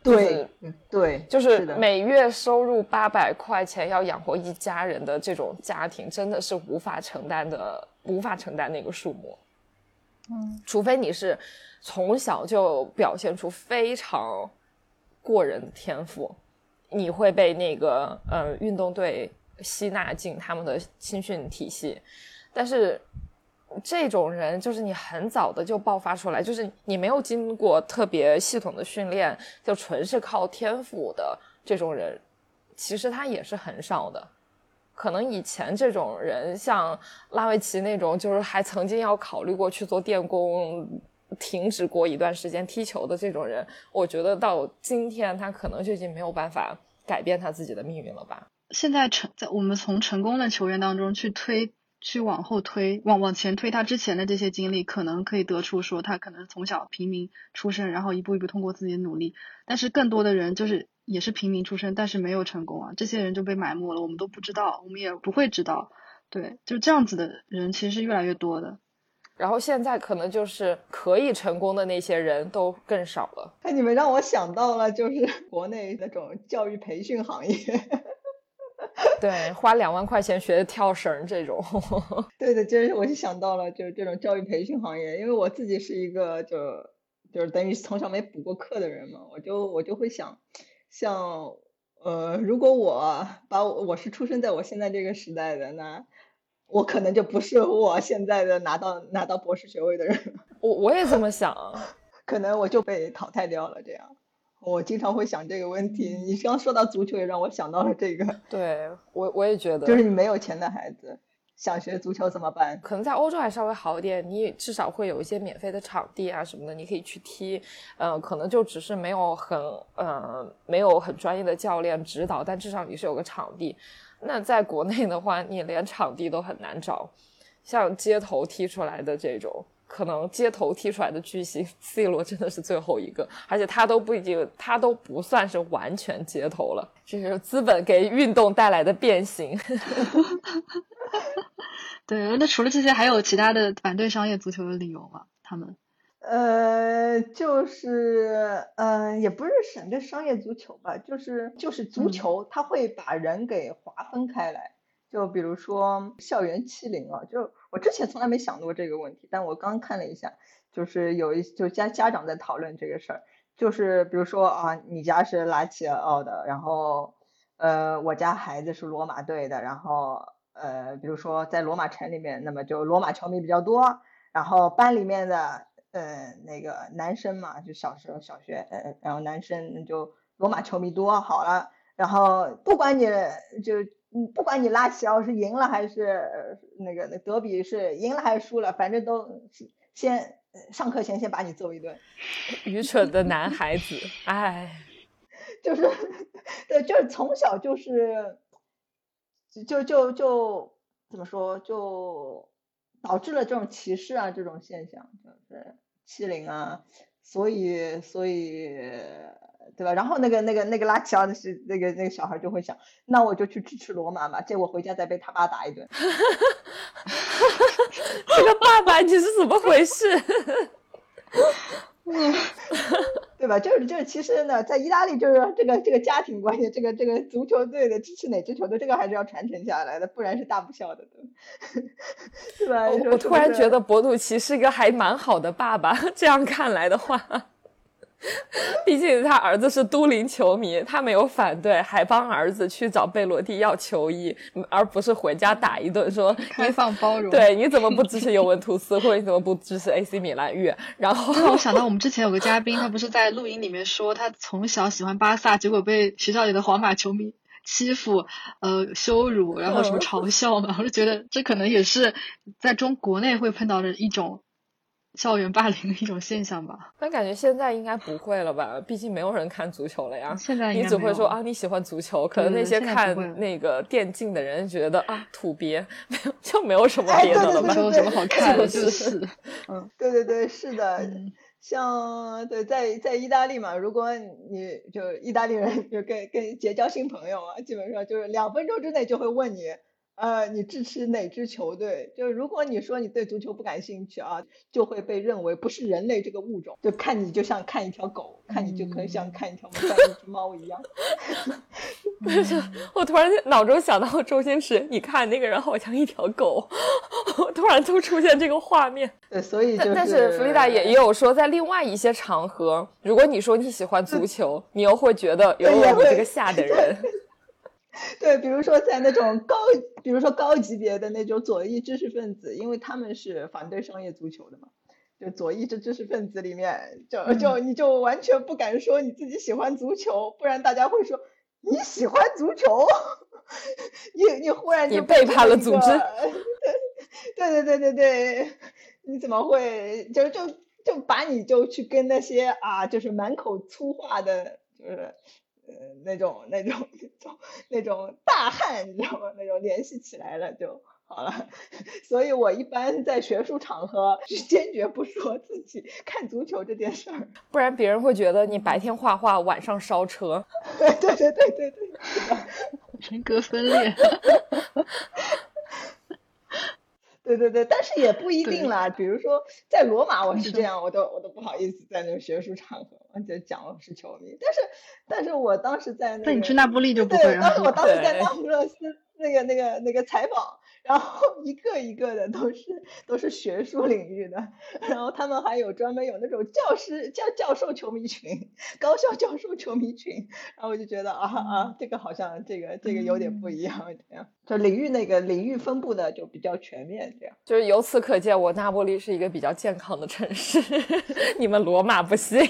对，对，就是每月收入八百块钱要养活一家人的这种家庭，真的是无法承担的，无法承担那个数目，嗯，除非你是从小就表现出非常过人的天赋。你会被那个呃运动队吸纳进他们的青训体系，但是这种人就是你很早的就爆发出来，就是你没有经过特别系统的训练，就纯是靠天赋的这种人，其实他也是很少的。可能以前这种人，像拉维奇那种，就是还曾经要考虑过去做电工，停止过一段时间踢球的这种人，我觉得到今天他可能就已经没有办法改变他自己的命运了吧。现在成在我们从成功的球员当中去推，去往后推，往往前推他之前的这些经历，可能可以得出说他可能从小平民出身，然后一步一步通过自己的努力。但是更多的人就是也是平民出身，但是没有成功啊，这些人就被埋没了，我们都不知道，我们也不会知道。对，就这样子的人其实是越来越多的。然后现在可能就是可以成功的那些人都更少了。哎，你们让我想到了，就是 国内那种教育培训行业。对，花两万块钱学跳绳这种。对的，就是我就想到了，就是这种教育培训行业，因为我自己是一个就就是等于从小没补过课的人嘛，我就我就会想，像呃，如果我把我我是出生在我现在这个时代的那。我可能就不是我现在的拿到拿到博士学位的人，我我也这么想，可能我就被淘汰掉了。这样，我经常会想这个问题。你刚说到足球，也让我想到了这个。对我我也觉得，就是你没有钱的孩子想学足球怎么办？可能在欧洲还稍微好一点，你至少会有一些免费的场地啊什么的，你可以去踢。嗯，可能就只是没有很嗯没有很专业的教练指导，但至少你是有个场地。那在国内的话，你连场地都很难找，像街头踢出来的这种，可能街头踢出来的巨星 C 罗真的是最后一个，而且他都不一定，他都不算是完全街头了，这是资本给运动带来的变形。对，那除了这些，还有其他的反对商业足球的理由吗？他们？呃，就是，嗯，也不是省着商业足球吧，就是就是足球，它会把人给划分开来。就比如说校园欺凌啊，就我之前从来没想过这个问题，但我刚看了一下，就是有一就家家长在讨论这个事儿，就是比如说啊，你家是拉齐奥的，然后呃，我家孩子是罗马队的，然后呃，比如说在罗马城里面，那么就罗马球迷比较多，然后班里面的。呃，那个男生嘛，就小时候小学，呃，然后男生就罗马球迷多，好了，然后不管你就，不管你拉齐奥是赢了还是那个那德比是赢了还是输了，反正都先上课前先把你揍一顿。愚蠢的男孩子，哎，就是，对，就是从小就是，就就就怎么说就。导致了这种歧视啊，这种现象就是欺凌啊，所以所以对吧？然后那个那个那个拉齐奥的是那个那个小孩就会想，那我就去支持罗马吧，结果回家再被他爸打一顿。这个爸爸你是怎么回事？嗯。对吧？就是就是，其实呢，在意大利就是这个这个家庭关系，这个这个足球队的支持哪支球队，这个还是要传承下来的，不然是大不孝的，对吧？我突然觉得博努奇是一个还蛮好的爸爸，这样看来的话。毕竟他儿子是都灵球迷，他没有反对，还帮儿子去找贝罗蒂要球衣，而不是回家打一顿说 开放包容。对，你怎么不支持尤文图斯，或者你怎么不支持 AC 米兰？月，然后让我想到我们之前有个嘉宾，他不是在录音里面说他从小喜欢巴萨，结果被学校里的皇马球迷欺负、呃羞辱，然后什么嘲笑嘛？我就觉得这可能也是在中国内会碰到的一种。校园霸凌的一种现象吧，但感觉现在应该不会了吧？毕竟没有人看足球了呀。现在你只会说啊，你喜欢足球，可能那些看那个电竞的人觉得啊，土鳖，没有就没有什么别的了吧？没有什么好看的，就是。嗯，对对对，是的。像对在在意大利嘛，如果你就意大利人就跟跟结交新朋友啊，基本上就是两分钟之内就会问你。呃，你支持哪支球队？就如果你说你对足球不感兴趣啊，就会被认为不是人类这个物种，就看你就像看一条狗，看你就可能像看一条看一只猫一样。我突然脑中想到周星驰，你看那个人好像一条狗，突然就出现这个画面。对，所以就但是弗里达也也有说，在另外一些场合，如果你说你喜欢足球，你又会觉得有了你这个下的人。对，比如说在那种高，比如说高级别的那种左翼知识分子，因为他们是反对商业足球的嘛，就左翼这知识分子里面，就就你就完全不敢说你自己喜欢足球，不然大家会说你喜欢足球，你你忽然就背叛了组织，对对对对对，你怎么会就就就就把你就去跟那些啊，就是满口粗话的，就是呃那种那种那种那种大汉，你知道吗？那种联系起来了就。好了，所以我一般在学术场合是坚决不说自己看足球这件事儿，不然别人会觉得你白天画画，晚上烧车。对对对对对对，人格分裂。对对对，但是也不一定啦。比如说在罗马，我是这样，我都我都不好意思在那个学术场合就讲我是球迷。但是，但是我当时在那，那你去那不利就不会。对，当时我当时在那不勒斯那个那个那个采访。然后 一个一个的都是都是学术领域的，然后他们还有专门有那种教师教教授球迷群，高校教授球迷群，然后我就觉得啊啊，这个好像这个这个有点不一样，这样就领域那个领域分布的就比较全面，这样就是由此可见，我那不利是一个比较健康的城市，你们罗马不行，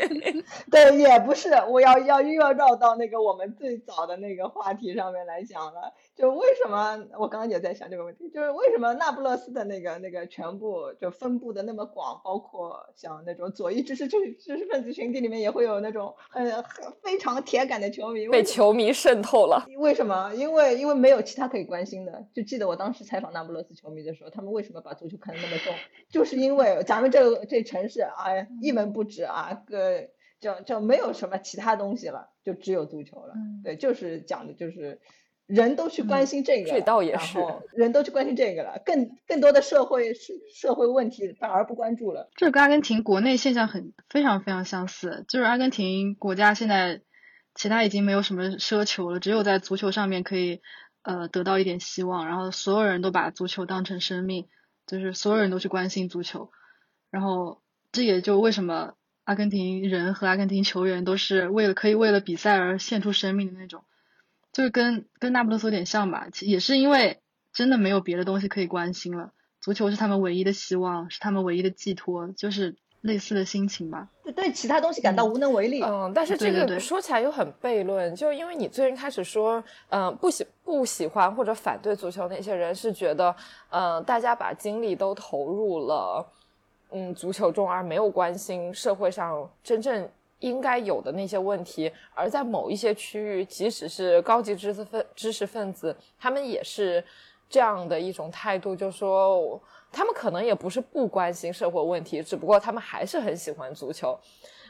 对，也不是，我要要又要绕到那个我们最早的那个话题上面来讲了，就为什么我刚刚也在。想这个问题，就是为什么那不勒斯的那个那个全部就分布的那么广，包括像那种左翼知识知知识分子群体里面也会有那种很很非常铁杆的球迷，被球迷渗透了。为什么？因为因为没有其他可以关心的。就记得我当时采访那不勒斯球迷的时候，他们为什么把足球看得那么重？就是因为咱们这这城市啊，一文不值啊，个就就没有什么其他东西了，就只有足球了。对，就是讲的就是。人都去关心这个，这倒也是。人都去关心这个了，更更多的社会社社会问题反而不关注了。这跟阿根廷国内现象很非常非常相似，就是阿根廷国家现在其他已经没有什么奢求了，只有在足球上面可以呃得到一点希望，然后所有人都把足球当成生命，就是所有人都去关心足球，然后这也就为什么阿根廷人和阿根廷球员都是为了可以为了比赛而献出生命的那种。就是跟跟那不勒斯有点像吧，也是因为真的没有别的东西可以关心了，足球是他们唯一的希望，是他们唯一的寄托，就是类似的心情吧。就对其他东西感到无能为力。嗯，但是这个说起来又很悖论，就因为你最近开始说，嗯，不喜不喜欢或者反对足球那些人是觉得，嗯，大家把精力都投入了，嗯，足球中而没有关心社会上真正。应该有的那些问题，而在某一些区域，即使是高级知识分知识分子，他们也是这样的一种态度，就说他们可能也不是不关心社会问题，只不过他们还是很喜欢足球。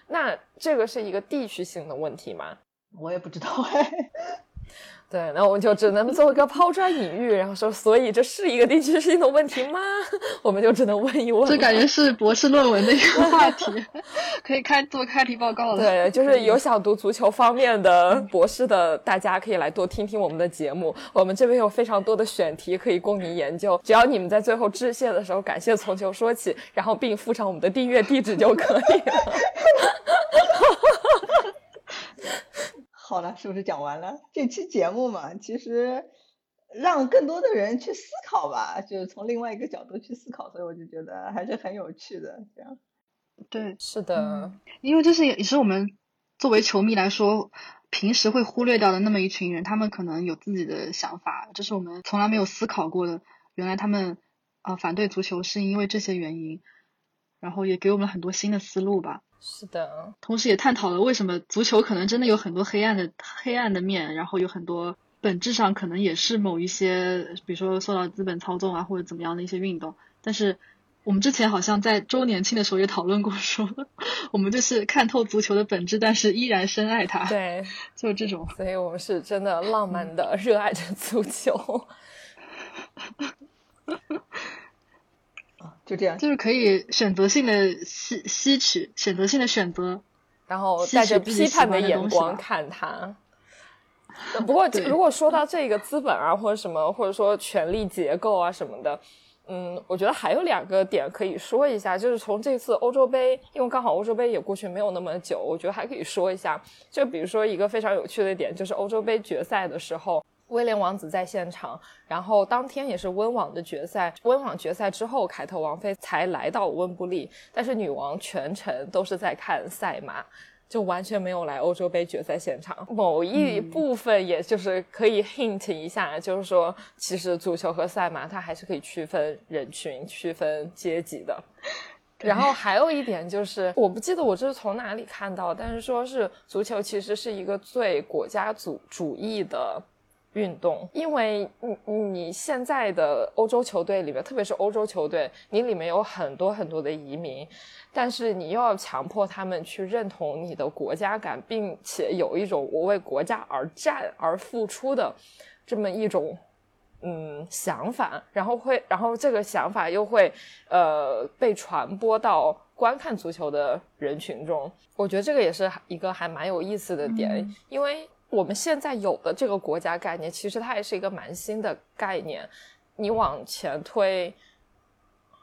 那这个是一个地区性的问题吗？我也不知道哎。对，那我们就只能做一个抛砖引玉，然后说，所以这是一个地区性的问题吗？我们就只能问一问。这感觉是 博士论文的一个话题，可以开做开题报告了。对，就是有想读足球方面的博士的，大家可以来多听听我们的节目。我们这边有非常多的选题可以供您研究，只要你们在最后致谢的时候感谢从球说起，然后并附上我们的订阅地址就可以了。好了，是不是讲完了这期节目嘛？其实让更多的人去思考吧，就是从另外一个角度去思考，所以我就觉得还是很有趣的。这样，对，是的，因为这是也是我们作为球迷来说，平时会忽略掉的那么一群人，他们可能有自己的想法，这是我们从来没有思考过的。原来他们啊反对足球是因为这些原因，然后也给我们很多新的思路吧。是的，同时也探讨了为什么足球可能真的有很多黑暗的黑暗的面，然后有很多本质上可能也是某一些，比如说受到资本操纵啊或者怎么样的一些运动。但是我们之前好像在周年庆的时候也讨论过，说 我们就是看透足球的本质，但是依然深爱它。对，就是这种。所以我们是真的浪漫的热爱着足球。就这样，就是可以选择性的吸吸取，选择性的选择，然后带着批判的眼光看他。不过，如果说到这个资本啊，或者什么，或者说权力结构啊什么的，嗯，我觉得还有两个点可以说一下，就是从这次欧洲杯，因为刚好欧洲杯也过去没有那么久，我觉得还可以说一下。就比如说一个非常有趣的点，就是欧洲杯决赛的时候。威廉王子在现场，然后当天也是温网的决赛。温网决赛之后，凯特王妃才来到温布利，但是女王全程都是在看赛马，就完全没有来欧洲杯决赛现场。某一部分也就是可以 hint 一下，就是说，其实足球和赛马它还是可以区分人群、区分阶级的。然后还有一点就是，我不记得我这是从哪里看到，但是说是足球其实是一个最国家主主义的运动，因为你你现在的欧洲球队里面，特别是欧洲球队，你里面有很多很多的移民，但是你又要强迫他们去认同你的国家感，并且有一种我为国家而战而付出的这么一种。嗯，想法，然后会，然后这个想法又会，呃，被传播到观看足球的人群中。我觉得这个也是一个还蛮有意思的点，因为我们现在有的这个国家概念，其实它也是一个蛮新的概念。你往前推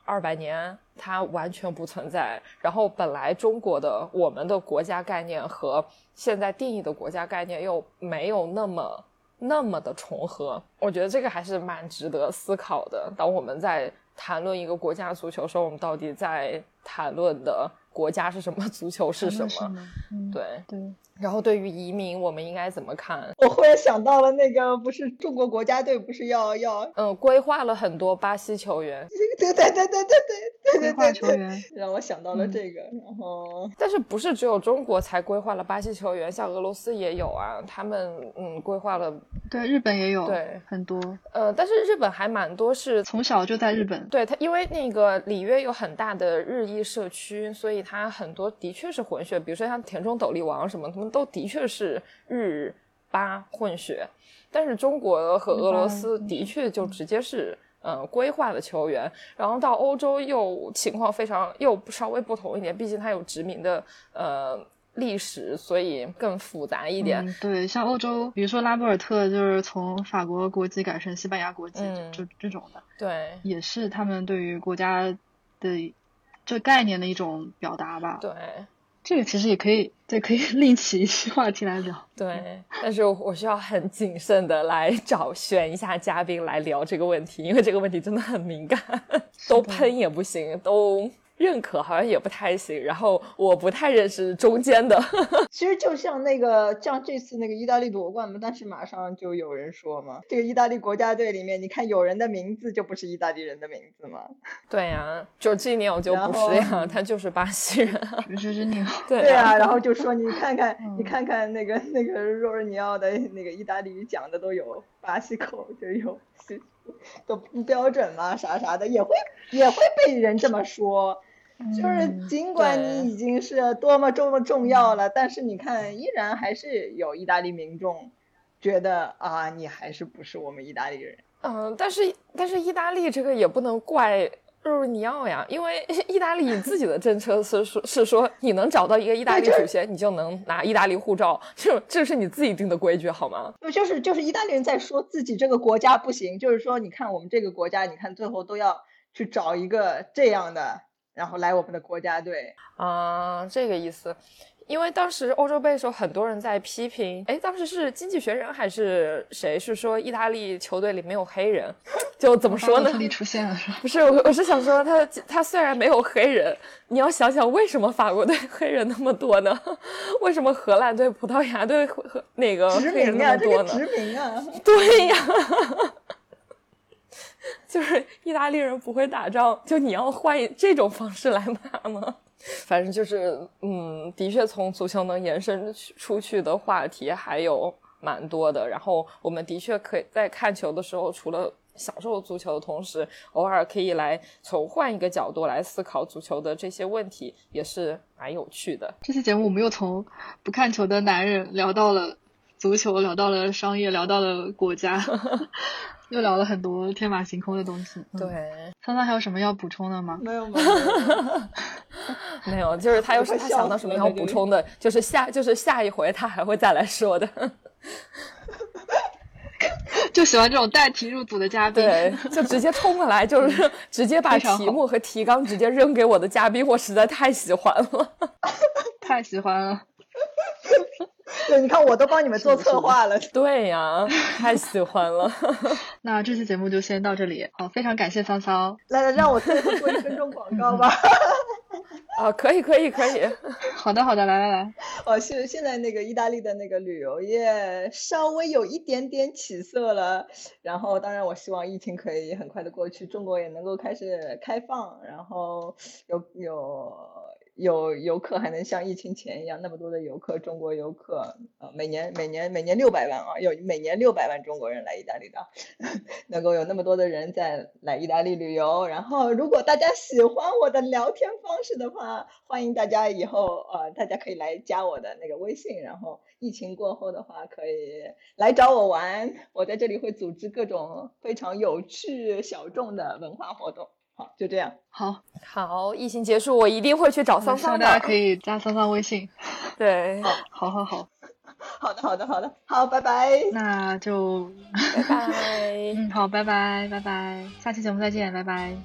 二百年，它完全不存在。然后本来中国的我们的国家概念和现在定义的国家概念又没有那么。那么的重合，我觉得这个还是蛮值得思考的。当我们在谈论一个国家足球时候，我们到底在谈论的国家是什么？足球是什么？对对。然后对于移民，我们应该怎么看？我忽然想到了那个，不是中国国家队不是要要嗯规划了很多巴西球员？对对对对对对对规划球员，让我想到了这个。然后，但是不是只有中国才规划了巴西球员？像俄罗斯也有啊，他们嗯规划了。对，日本也有，对很多。呃，但是日本还蛮多是从小就在日本。对他，因为那个里约有很大的日裔社区，所以他很多的确是混血。比如说像田中斗笠王什么，他们都的确是。日巴混血，但是中国和俄罗斯的确就直接是嗯规划的球员，然后到欧洲又情况非常又稍微不同一点，毕竟它有殖民的呃历史，所以更复杂一点。对，像欧洲，比如说拉波尔特就是从法国国籍改成西班牙国籍，就这种的，对，也是他们对于国家的这概念的一种表达吧。对。这个其实也可以，对，可以 另起一期话题来聊。对，但是我需要很谨慎的来找选一下嘉宾来聊这个问题，因为这个问题真的很敏感，都喷也不行，都。认可好像也不太行，然后我不太认识中间的。其实就像那个，像这次那个意大利夺冠嘛，但是马上就有人说嘛，这个意大利国家队里面，你看有人的名字就不是意大利人的名字嘛？对呀，就今年我就不是呀，他就是巴西人，就是你。对对啊，然后就说你看看，你看看那个那个若尔尼奥的那个意大利语讲的都有巴西口，就有都不标准嘛，啥啥的也会也会被人这么说。就是尽管你已经是多么多么重要了，但是你看，依然还是有意大利民众觉得啊，你还是不是我们意大利人。嗯，但是但是意大利这个也不能怪若尔尼奥呀，因为 意大利自己的政策是说，是说你能找到一个意大利祖先，你就能拿意大利护照，这这是你自己定的规矩好吗？不就是就是意大利人在说自己这个国家不行，就是说你看我们这个国家，你看最后都要去找一个这样的。然后来我们的国家队啊，这个意思。因为当时欧洲杯的时候，很多人在批评，哎，当时是经济学人还是谁是说意大利球队里没有黑人？就怎么说呢？出现了是不是，我我是想说，他他虽然没有黑人，你要想想为什么法国队黑人那么多呢？为什么荷兰队、葡萄牙队和那个黑人那么多呢？殖民啊，对呀。就是意大利人不会打仗，就你要换这种方式来骂吗？反正就是，嗯，的确从足球能延伸出去的话题还有蛮多的。然后我们的确可以在看球的时候，除了享受足球的同时，偶尔可以来从换一个角度来思考足球的这些问题，也是蛮有趣的。这期节目我们又从不看球的男人聊到了足球，聊到了商业，聊到了国家。又聊了很多天马行空的东西。对，桑桑还有什么要补充的吗？没有，没有，没有。就是他又是他想到什么要补充的，就是下就是下一回他还会再来说的。就喜欢这种带题入组的嘉宾，对，就直接冲过来，就是 直接把题目和提纲直接扔给我的嘉宾，我实在太喜欢了，太喜欢了。对，你看我都帮你们做策划了。对呀，太喜欢了。那这期节目就先到这里。好，非常感谢桑桑。来来，让我最后做一分钟广告吧。啊，可以，可以，可以。好的，好的，来来来。哦，现现在那个意大利的那个旅游业稍微有一点点起色了，然后当然我希望疫情可以很快的过去，中国也能够开始开放，然后有有。有游客还能像疫情前一样那么多的游客，中国游客，呃，每年每年每年六百万啊，有每年六百万中国人来意大利的，能够有那么多的人在来意大利旅游。然后，如果大家喜欢我的聊天方式的话，欢迎大家以后呃，大家可以来加我的那个微信。然后疫情过后的话，可以来找我玩，我在这里会组织各种非常有趣小众的文化活动。好，就这样。好，好，疫情结束，我一定会去找桑桑的。大家可以加桑桑微信。对，好好好，好的，好的，好的，好，拜拜。那就拜拜。嗯，好，拜拜，拜拜，下期节目再见，拜拜。